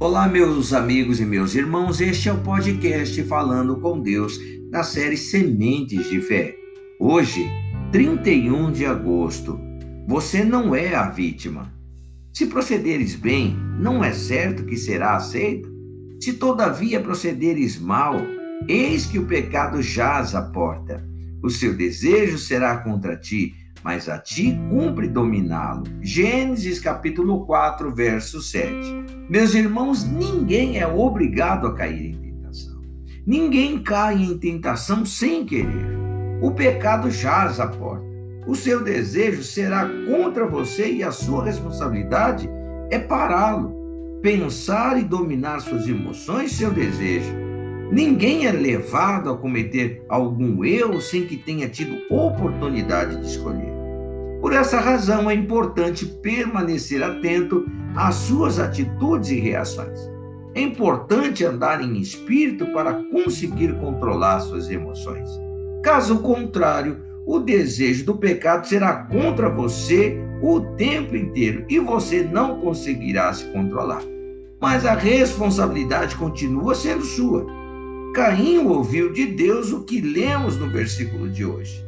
Olá, meus amigos e meus irmãos, este é o podcast Falando com Deus, na série Sementes de Fé. Hoje, 31 de agosto, você não é a vítima. Se procederes bem, não é certo que será aceito? Se todavia procederes mal, eis que o pecado jaz à porta. O seu desejo será contra ti, mas a ti cumpre dominá-lo. Gênesis capítulo 4, verso 7. Meus irmãos, ninguém é obrigado a cair em tentação. Ninguém cai em tentação sem querer. O pecado jaz à porta. O seu desejo será contra você e a sua responsabilidade é pará-lo. Pensar e dominar suas emoções, seu desejo. Ninguém é levado a cometer algum erro sem que tenha tido oportunidade de escolher. Por essa razão, é importante permanecer atento às suas atitudes e reações. É importante andar em espírito para conseguir controlar suas emoções. Caso contrário, o desejo do pecado será contra você o tempo inteiro e você não conseguirá se controlar. Mas a responsabilidade continua sendo sua. Caim ouviu de Deus o que lemos no versículo de hoje.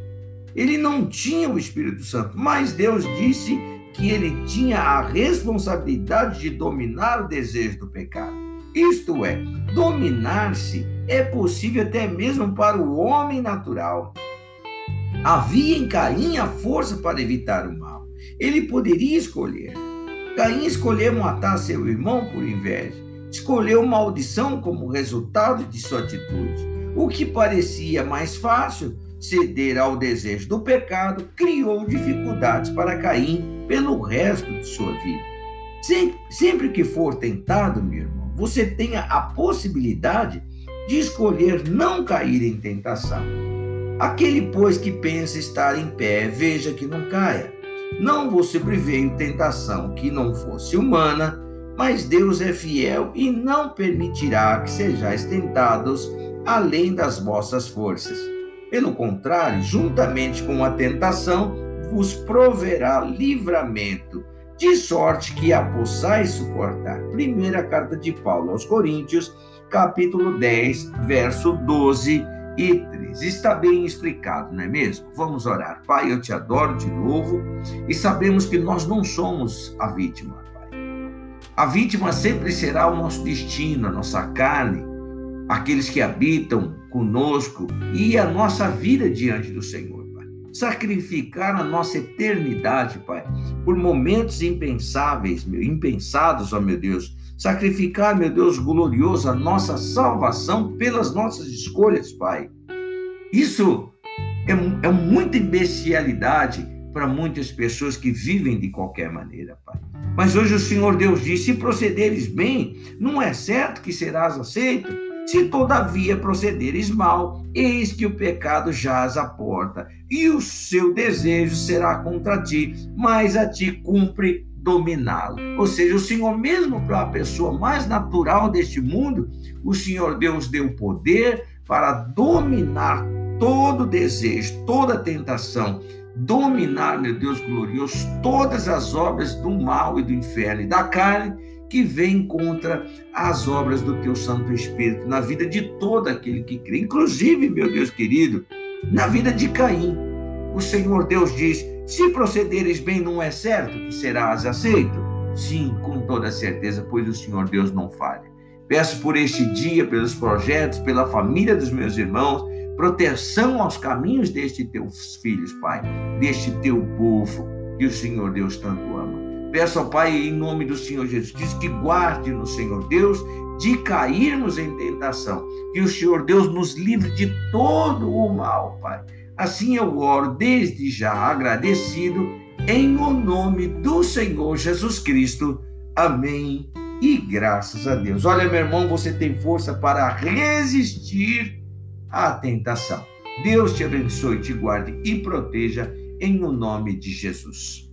Ele não tinha o Espírito Santo, mas Deus disse que ele tinha a responsabilidade de dominar o desejo do pecado. Isto é, dominar-se é possível até mesmo para o homem natural. Havia em Caim a força para evitar o mal. Ele poderia escolher. Caim escolheu matar seu irmão por inveja. Escolheu maldição como resultado de sua atitude. O que parecia mais fácil ceder ao desejo do pecado, criou dificuldades para Caim pelo resto de sua vida. Sempre que for tentado, meu irmão, você tenha a possibilidade de escolher não cair em tentação. Aquele, pois, que pensa estar em pé, veja que não caia. Não vos sobreveio tentação que não fosse humana, mas Deus é fiel e não permitirá que sejais tentados além das vossas forças pelo contrário, juntamente com a tentação, vos proverá livramento, de sorte que a possais suportar. Primeira carta de Paulo aos Coríntios, capítulo 10, verso 12 e 13. Está bem explicado, não é mesmo? Vamos orar. Pai, eu te adoro de novo e sabemos que nós não somos a vítima. A vítima sempre será o nosso destino, a nossa carne, aqueles que habitam conosco e a nossa vida diante do Senhor, Pai. Sacrificar a nossa eternidade, Pai, por momentos impensáveis, meu, impensados, ó meu Deus. Sacrificar, meu Deus glorioso, a nossa salvação pelas nossas escolhas, Pai. Isso é, é muita imbecilidade para muitas pessoas que vivem de qualquer maneira, Pai. Mas hoje o Senhor Deus diz: se procederes bem, não é certo que serás aceito se todavia procederes mal, eis que o pecado jaz à porta, e o seu desejo será contra ti, mas a ti cumpre dominá-lo. Ou seja, o Senhor, mesmo para a pessoa mais natural deste mundo, o Senhor Deus deu poder para dominar todo desejo, toda tentação, dominar, meu Deus glorioso, todas as obras do mal e do inferno e da carne que vem contra as obras do teu Santo Espírito na vida de todo aquele que crê, inclusive, meu Deus querido, na vida de Caim. O Senhor Deus diz: se procederes bem, não é certo que serás aceito? Sim, com toda certeza, pois o Senhor Deus não falha. Peço por este dia, pelos projetos, pela família dos meus irmãos, proteção aos caminhos destes teus filhos, Pai, deste teu povo que o Senhor Deus tanto ama. Peço ao Pai, em nome do Senhor Jesus Cristo, que guarde no Senhor Deus de cairmos em tentação. Que o Senhor Deus nos livre de todo o mal, Pai. Assim eu oro desde já agradecido, em o nome do Senhor Jesus Cristo. Amém. E graças a Deus. Olha, meu irmão, você tem força para resistir à tentação. Deus te abençoe, te guarde e proteja em o nome de Jesus.